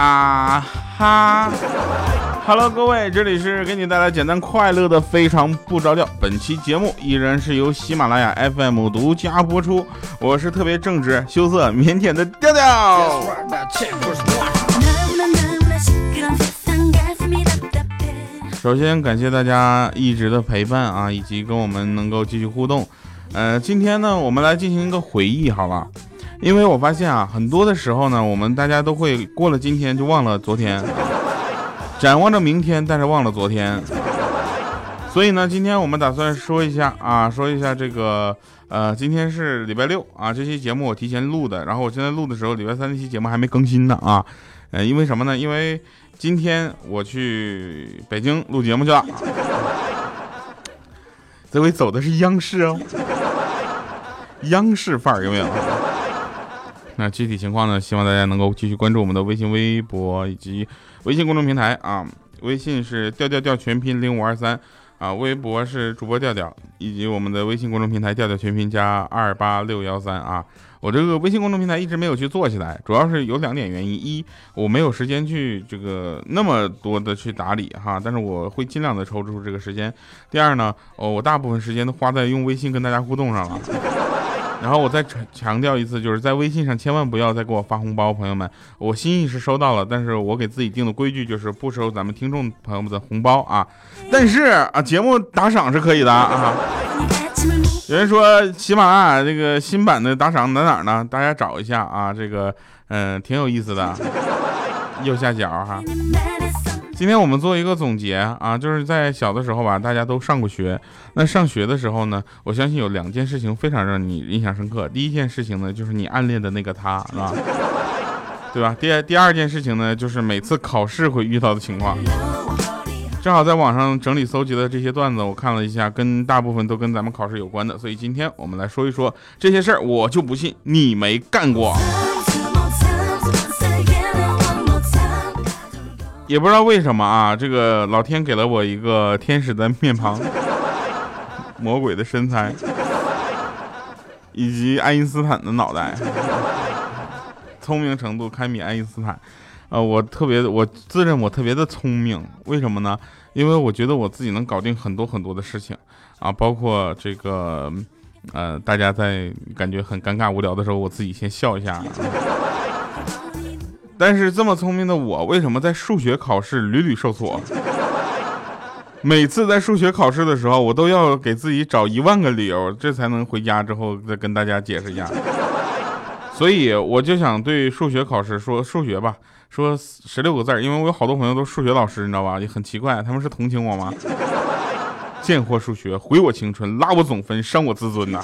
啊哈！Hello，各位，这里是给你带来简单快乐的非常不着调。本期节目依然是由喜马拉雅 FM 独家播出，我是特别正直、羞涩、腼腆的调调。首先感谢大家一直的陪伴啊，以及跟我们能够继续互动。呃，今天呢，我们来进行一个回忆，好吧？因为我发现啊，很多的时候呢，我们大家都会过了今天就忘了昨天，展望着明天，但是忘了昨天。所以呢，今天我们打算说一下啊，说一下这个呃，今天是礼拜六啊，这期节目我提前录的，然后我现在录的时候，礼拜三那期节目还没更新呢啊。呃，因为什么呢？因为今天我去北京录节目去了，这回走的是央视哦，央视范儿有没有？那具体情况呢？希望大家能够继续关注我们的微信、微博以及微信公众平台啊。微信是调调调全拼零五二三啊，微博是主播调调，以及我们的微信公众平台调调全拼加二八六幺三啊。我这个微信公众平台一直没有去做起来，主要是有两点原因：一，我没有时间去这个那么多的去打理哈，但是我会尽量的抽出这个时间；第二呢，哦，我大部分时间都花在用微信跟大家互动上了。然后我再强强调一次，就是在微信上千万不要再给我发红包，朋友们，我心意是收到了，但是我给自己定的规矩就是不收咱们听众朋友们的红包啊。但是啊，节目打赏是可以的啊。有人说喜马拉雅这个新版的打赏在哪儿呢？大家找一下啊，这个嗯挺有意思的，右下角哈。今天我们做一个总结啊，就是在小的时候吧，大家都上过学。那上学的时候呢，我相信有两件事情非常让你印象深刻。第一件事情呢，就是你暗恋的那个他，是吧？对吧？第第二件事情呢，就是每次考试会遇到的情况。正好在网上整理搜集的这些段子，我看了一下，跟大部分都跟咱们考试有关的，所以今天我们来说一说这些事儿。我就不信你没干过。也不知道为什么啊，这个老天给了我一个天使的面庞，魔鬼的身材，以及爱因斯坦的脑袋，聪明程度堪比爱因斯坦。呃，我特别，我自认我特别的聪明，为什么呢？因为我觉得我自己能搞定很多很多的事情啊，包括这个，呃，大家在感觉很尴尬无聊的时候，我自己先笑一下。但是这么聪明的我，为什么在数学考试屡屡受挫？每次在数学考试的时候，我都要给自己找一万个理由，这才能回家之后再跟大家解释一下。所以我就想对数学考试说数学吧，说十六个字儿因为我有好多朋友都是数学老师，你知道吧？也很奇怪，他们是同情我吗？贱货数学，毁我青春，拉我总分，伤我自尊呐！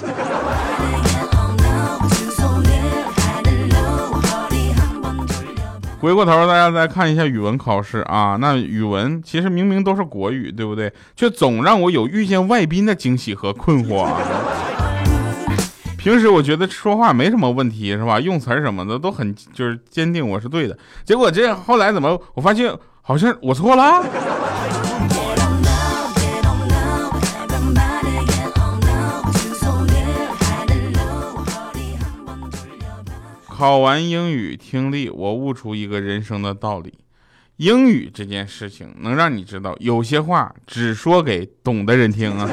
回过头，大家再看一下语文考试啊，那语文其实明明都是国语，对不对？却总让我有遇见外宾的惊喜和困惑啊。平时我觉得说话没什么问题，是吧？用词什么的都很就是坚定我是对的，结果这后来怎么我发现好像我错了。考完英语听力，我悟出一个人生的道理：英语这件事情能让你知道，有些话只说给懂的人听啊。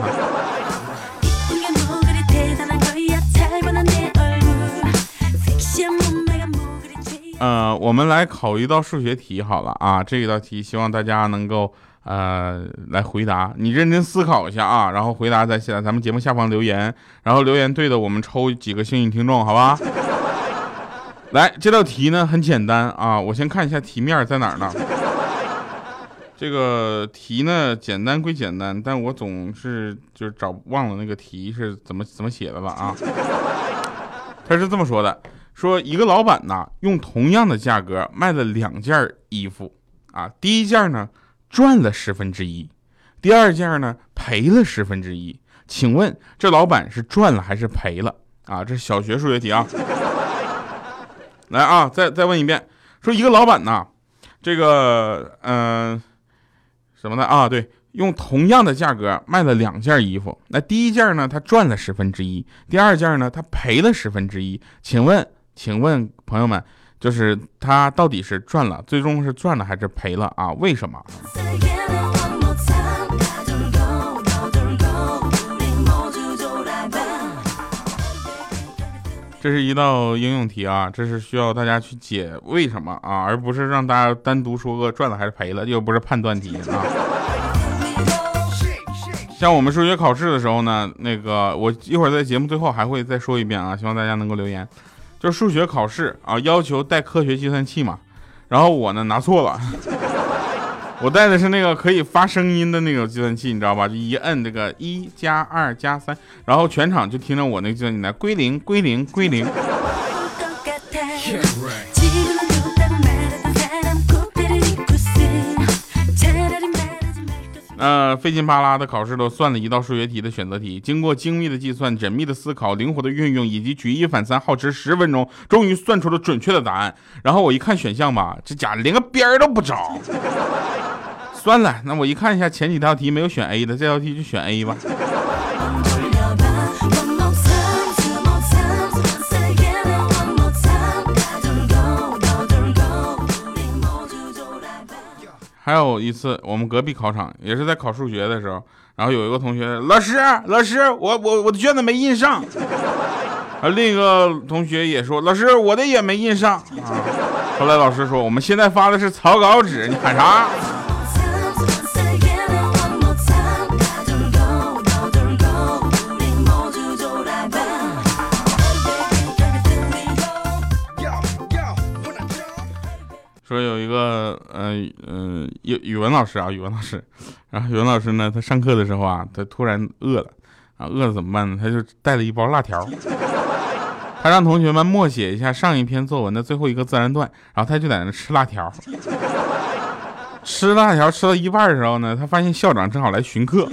呃，我们来考一道数学题好了啊，这一道题希望大家能够呃来回答，你认真思考一下啊，然后回答在下咱们节目下方留言，然后留言对的我们抽几个幸运听众，好吧？来，这道题呢很简单啊，我先看一下题面在哪儿呢？这个题呢简单归简单，但我总是就是找忘了那个题是怎么怎么写的了啊。他是这么说的：说一个老板呐，用同样的价格卖了两件衣服啊，第一件呢赚了十分之一，第二件呢赔了十分之一。请问这老板是赚了还是赔了啊？这是小学数学题啊。来啊，再再问一遍，说一个老板呐，这个嗯，什么的啊？对，用同样的价格卖了两件衣服，那第一件呢，他赚了十分之一；第二件呢，他赔了十分之一。请问，请问朋友们，就是他到底是赚了，最终是赚了还是赔了啊？为什么？这是一道应用题啊，这是需要大家去解为什么啊，而不是让大家单独说个赚了还是赔了，又不是判断题啊。像我们数学考试的时候呢，那个我一会儿在节目最后还会再说一遍啊，希望大家能够留言。就数学考试啊，要求带科学计算器嘛，然后我呢拿错了。我带的是那个可以发声音的那个计算器，你知道吧？就一摁这个一加二加三，然后全场就听着我那个计算器来归零归零归零。呃，费劲巴拉的考试都算了一道数学题的选择题，经过精密的计算、缜密的思考、灵活的运用以及举一反三，耗时十分钟，终于算出了准确的答案。然后我一看选项吧，这家伙连个边儿都不着。算了，那我一看一下前几道题没有选 A 的，这道题就选 A 吧。还有一次，我们隔壁考场也是在考数学的时候，然后有一个同学，老师，老师，我我我的卷子没印上。啊，另一个同学也说，老师，我的也没印上。啊，后来老师说，我们现在发的是草稿纸，你喊啥？嗯嗯，语语文老师啊，语文老师，然后语文老师呢，他上课的时候啊，他突然饿了，啊，饿了怎么办呢？他就带了一包辣条，他让同学们默写一下上一篇作文的最后一个自然段，然后他就在那吃辣条，吃辣条吃到一半的时候呢，他发现校长正好来巡课，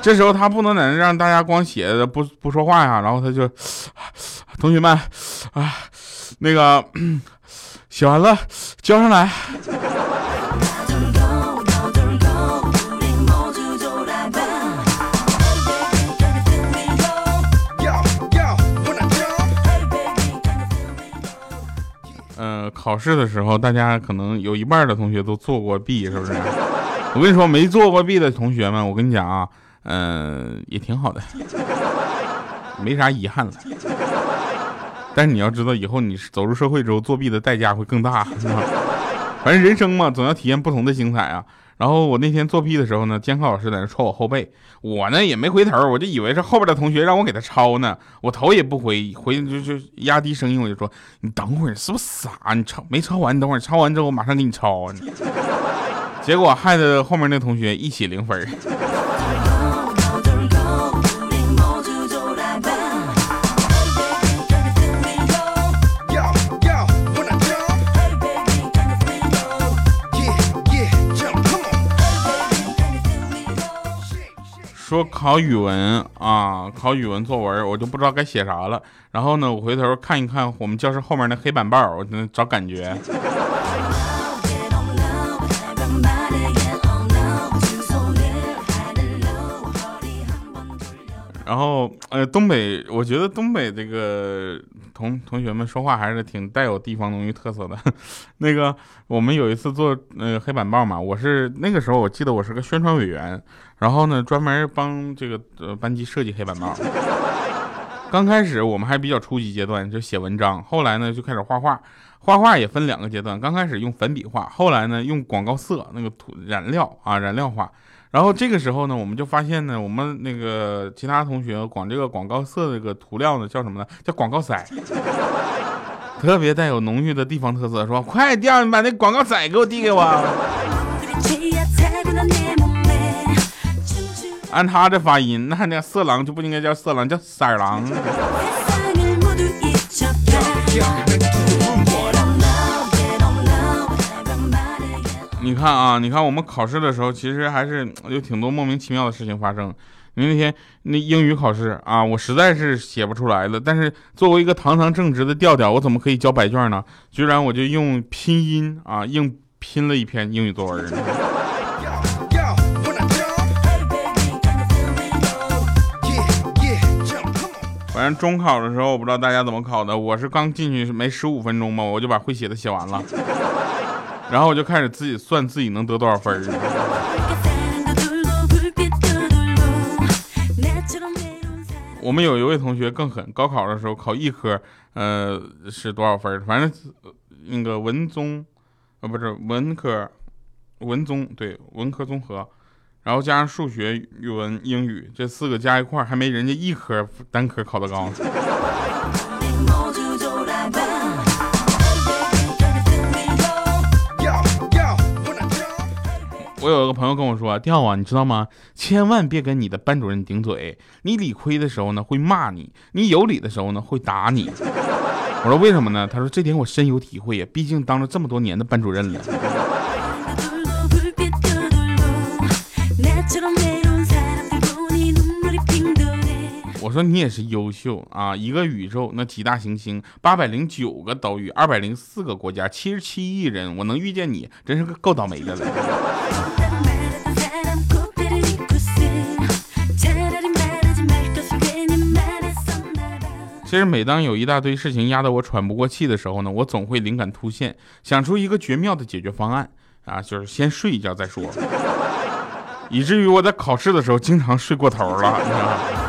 这时候他不能在那让大家光写不不说话呀，然后他就，同学们，啊，那个。写完了，交上来。嗯，考试的时候，大家可能有一半的同学都做过弊，是不是？我跟你说，没做过弊的同学们，我跟你讲啊，嗯，也挺好的，没啥遗憾了。但是你要知道，以后你走入社会之后，作弊的代价会更大。反正人生嘛，总要体验不同的精彩啊。然后我那天作弊的时候呢，监考老师在那戳我后背，我呢也没回头，我就以为是后边的同学让我给他抄呢，我头也不回，回就就压低声音我就说：“你等会儿，是不是傻？你抄没抄完？你等会儿抄完之后我马上给你抄。”结果害得后面那同学一起零分。说考语文啊，考语文作文，我就不知道该写啥了。然后呢，我回头看一看我们教室后面那黑板报，我找感觉。然后，呃，东北，我觉得东北这个同同学们说话还是挺带有地方浓郁特色的。那个，我们有一次做那个黑板报嘛，我是那个时候我记得我是个宣传委员。然后呢，专门帮这个呃班级设计黑板报。刚开始我们还比较初级阶段，就写文章。后来呢，就开始画画。画画也分两个阶段，刚开始用粉笔画，后来呢用广告色那个涂染料啊染料画。然后这个时候呢，我们就发现呢，我们那个其他同学管这个广告色这个涂料呢叫什么呢？叫广告色，特别带有浓郁的地方特色。说快点，你把那广告色给我递给我。按他的发音，那那色狼就不应该叫色狼，叫色狼。你看啊，你看我们考试的时候，其实还是有挺多莫名其妙的事情发生。你那天那英语考试啊，我实在是写不出来了。但是作为一个堂堂正直的调调，我怎么可以交白卷呢？居然我就用拼音啊硬拼了一篇英语作文。反正中考的时候，我不知道大家怎么考的，我是刚进去没十五分钟嘛，我就把会写的写完了，然后我就开始自己算自己能得多少分儿我们有一位同学更狠，高考的时候考一科，呃，是多少分？反正那个文综，呃，不是文科，文综对文科综合。然后加上数学、语文、英语这四个加一块，还没人家一科单科考得高。我有一个朋友跟我说：“调啊，你知道吗？千万别跟你的班主任顶嘴。你理亏的时候呢，会骂你；你有理的时候呢，会打你。”我说：“为什么呢？”他说：“这点我深有体会呀，毕竟当了这么多年的班主任了。”说你也是优秀啊！一个宇宙那几大行星，八百零九个岛屿，二百零四个国家，七十七亿人，我能遇见你，真是个够倒霉的了。其实每当有一大堆事情压得我喘不过气的时候呢，我总会灵感突现，想出一个绝妙的解决方案啊，就是先睡一觉再说。以至于我在考试的时候经常睡过头了，你知道吗？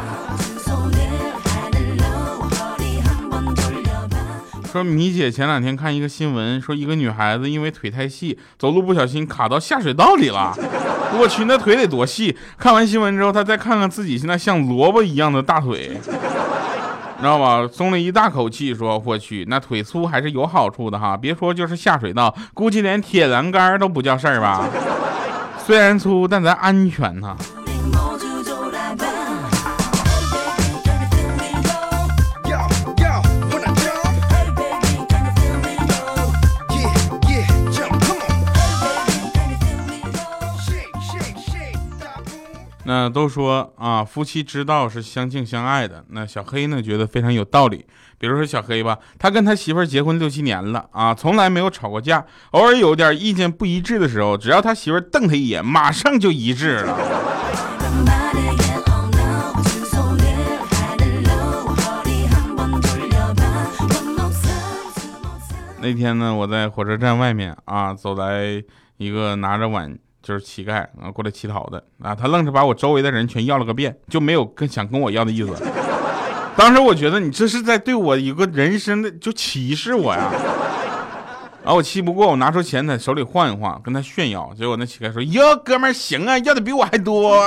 说米姐前两天看一个新闻，说一个女孩子因为腿太细，走路不小心卡到下水道里了。我去，那腿得多细！看完新闻之后，她再看看自己现在像萝卜一样的大腿，你知道吧？松了一大口气，说我去，那腿粗还是有好处的哈。别说就是下水道，估计连铁栏杆都不叫事儿吧？虽然粗，但咱安全呐。那都说啊，夫妻之道是相敬相爱的。那小黑呢，觉得非常有道理。比如说小黑吧，他跟他媳妇儿结婚六七年了啊，从来没有吵过架。偶尔有点意见不一致的时候，只要他媳妇儿瞪他一眼，马上就一致了。那天呢，我在火车站外面啊，走来一个拿着碗。就是乞丐啊，过来乞讨的啊，他愣是把我周围的人全要了个遍，就没有跟想跟我要的意思。当时我觉得你这是在对我一个人生的就歧视我呀。然后我气不过，我拿出钱在手里晃一晃，跟他炫耀。结果那乞丐说：“哟，哥们儿行啊，要的比我还多。”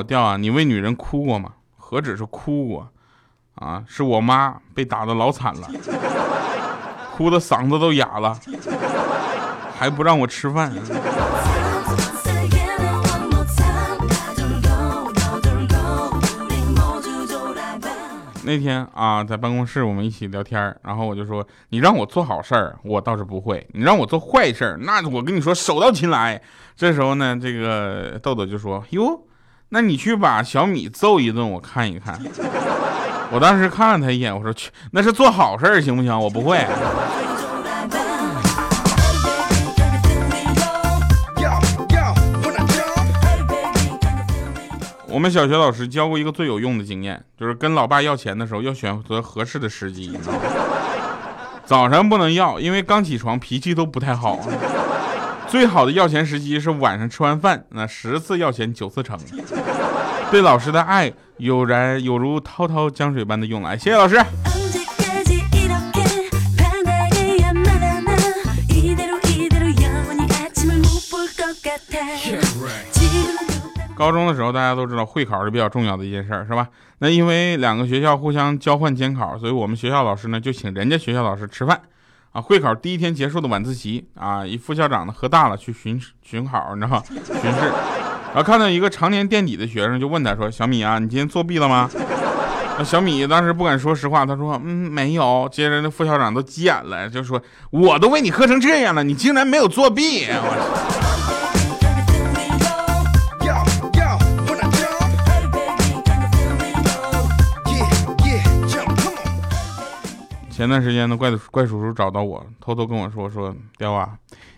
我调啊，你为女人哭过吗？何止是哭过，啊，是我妈被打的老惨了，哭的嗓子都哑了，还不让我吃饭。那天啊，在办公室我们一起聊天，然后我就说，你让我做好事儿，我倒是不会；你让我做坏事儿，那我跟你说手到擒来。这时候呢，这个豆豆就说，哟。那你去把小米揍一顿，我看一看。我当时看了他一眼，我说去，那是做好事行不行？我不会。我们小学老师教过一个最有用的经验，就是跟老爸要钱的时候要选择合适的时机。早上不能要，因为刚起床脾气都不太好。最好的要钱时机是晚上吃完饭，那十次要钱九次成。对老师的爱有然有如滔滔江水般的涌来，谢谢老师。高中的时候，大家都知道会考是比较重要的一件事儿，是吧？那因为两个学校互相交换监考，所以我们学校老师呢就请人家学校老师吃饭。啊，会考第一天结束的晚自习啊，一副校长呢喝大了去巡巡考，你知道吗？巡视，然后看到一个常年垫底的学生，就问他说：“小米啊，你今天作弊了吗？”那小米当时不敢说实话，他说：“嗯，没有。”接着那副校长都急眼了，就说：“我都为你喝成这样了，你竟然没有作弊！”我前段时间呢，怪怪叔叔找到我，偷偷跟我说说，雕啊，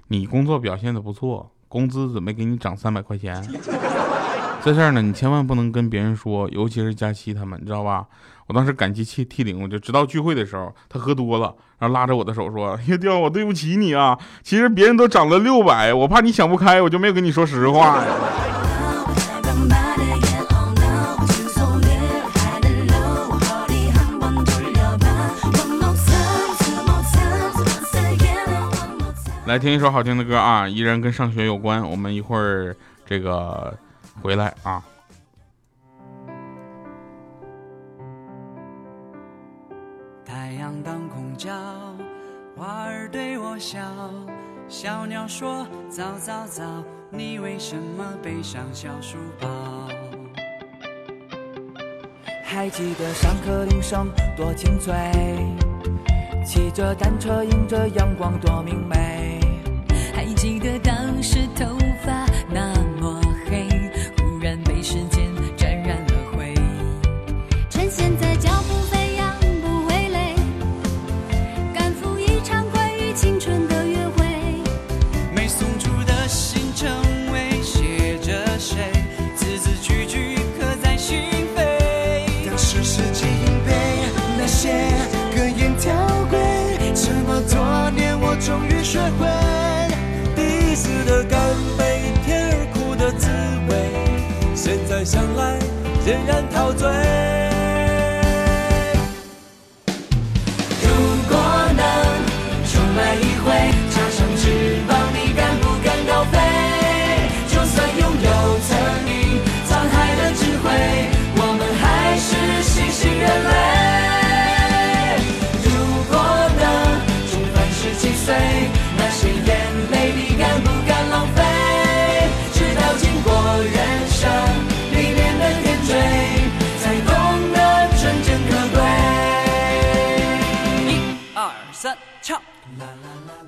你工作表现的不错，工资准备给你涨三百块钱。这事儿呢，你千万不能跟别人说，尤其是佳期他们，你知道吧？我当时感激涕涕零，我就直到聚会的时候，他喝多了，然后拉着我的手说：“呀，雕，我对不起你啊！其实别人都涨了六百，我怕你想不开，我就没有跟你说实话。”来听一首好听的歌啊，依然跟上学有关。我们一会儿这个回来啊。太阳当空照，花儿对我笑，小鸟说早早早，你为什么背上小书包？还记得上课铃声多清脆，骑着单车迎着阳光多明媚。还记得当时头发那么黑，忽然被时间沾染了灰。趁现在脚步飞扬不会累，赶赴一场关于青春的约会。没送出的信成为写着谁，字字句句刻在心扉。当时世纪硬背那些格言条规，这么多年我终于学会。想来仍然陶醉。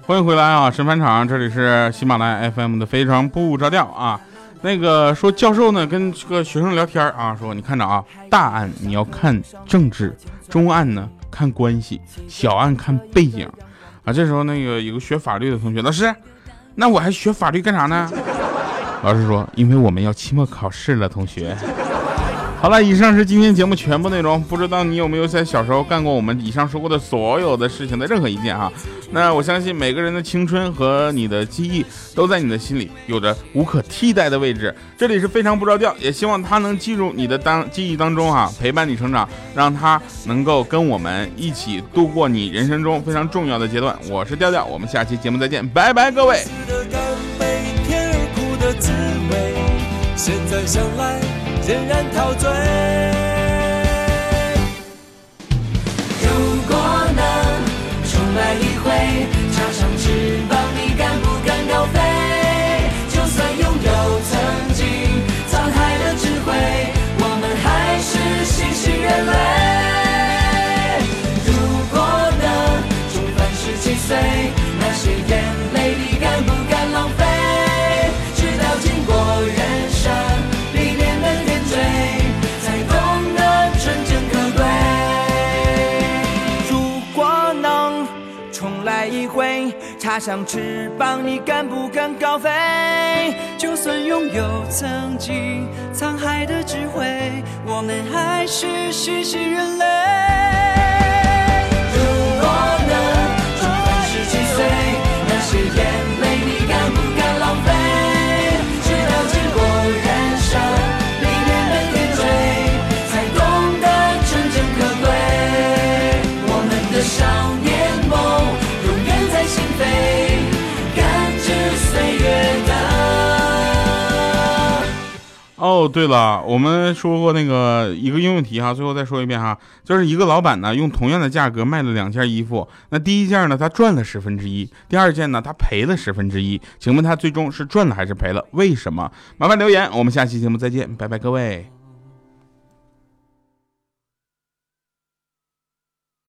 欢迎回来啊，神返场，这里是喜马拉雅 FM 的非常不着调啊。那个说教授呢跟这个学生聊天啊，说你看着啊，大案你要看政治，中案呢看关系，小案看背景啊。这时候那个有个学法律的同学，老师，那我还学法律干啥呢？老师说，因为我们要期末考试了，同学。好了，以上是今天节目全部内容。不知道你有没有在小时候干过我们以上说过的所有的事情的任何一件哈？那我相信每个人的青春和你的记忆都在你的心里有着无可替代的位置。这里是非常不着调，也希望他能进入你的当记忆当中哈，陪伴你成长，让他能够跟我们一起度过你人生中非常重要的阶段。我是调调，我们下期节目再见，拜拜，各位。现在想来。仍然陶醉。如果能重来一回，插上翅膀，你敢不敢高飞？就算拥有曾经沧海的智慧，我们还是星星人类。如果能重返十七岁，那些哦，对了，我们说过那个一个应用题哈，最后再说一遍哈，就是一个老板呢用同样的价格卖了两件衣服，那第一件呢他赚了十分之一，第二件呢他赔了十分之一，请问他最终是赚了还是赔了？为什么？麻烦留言，我们下期节目再见，拜拜各位。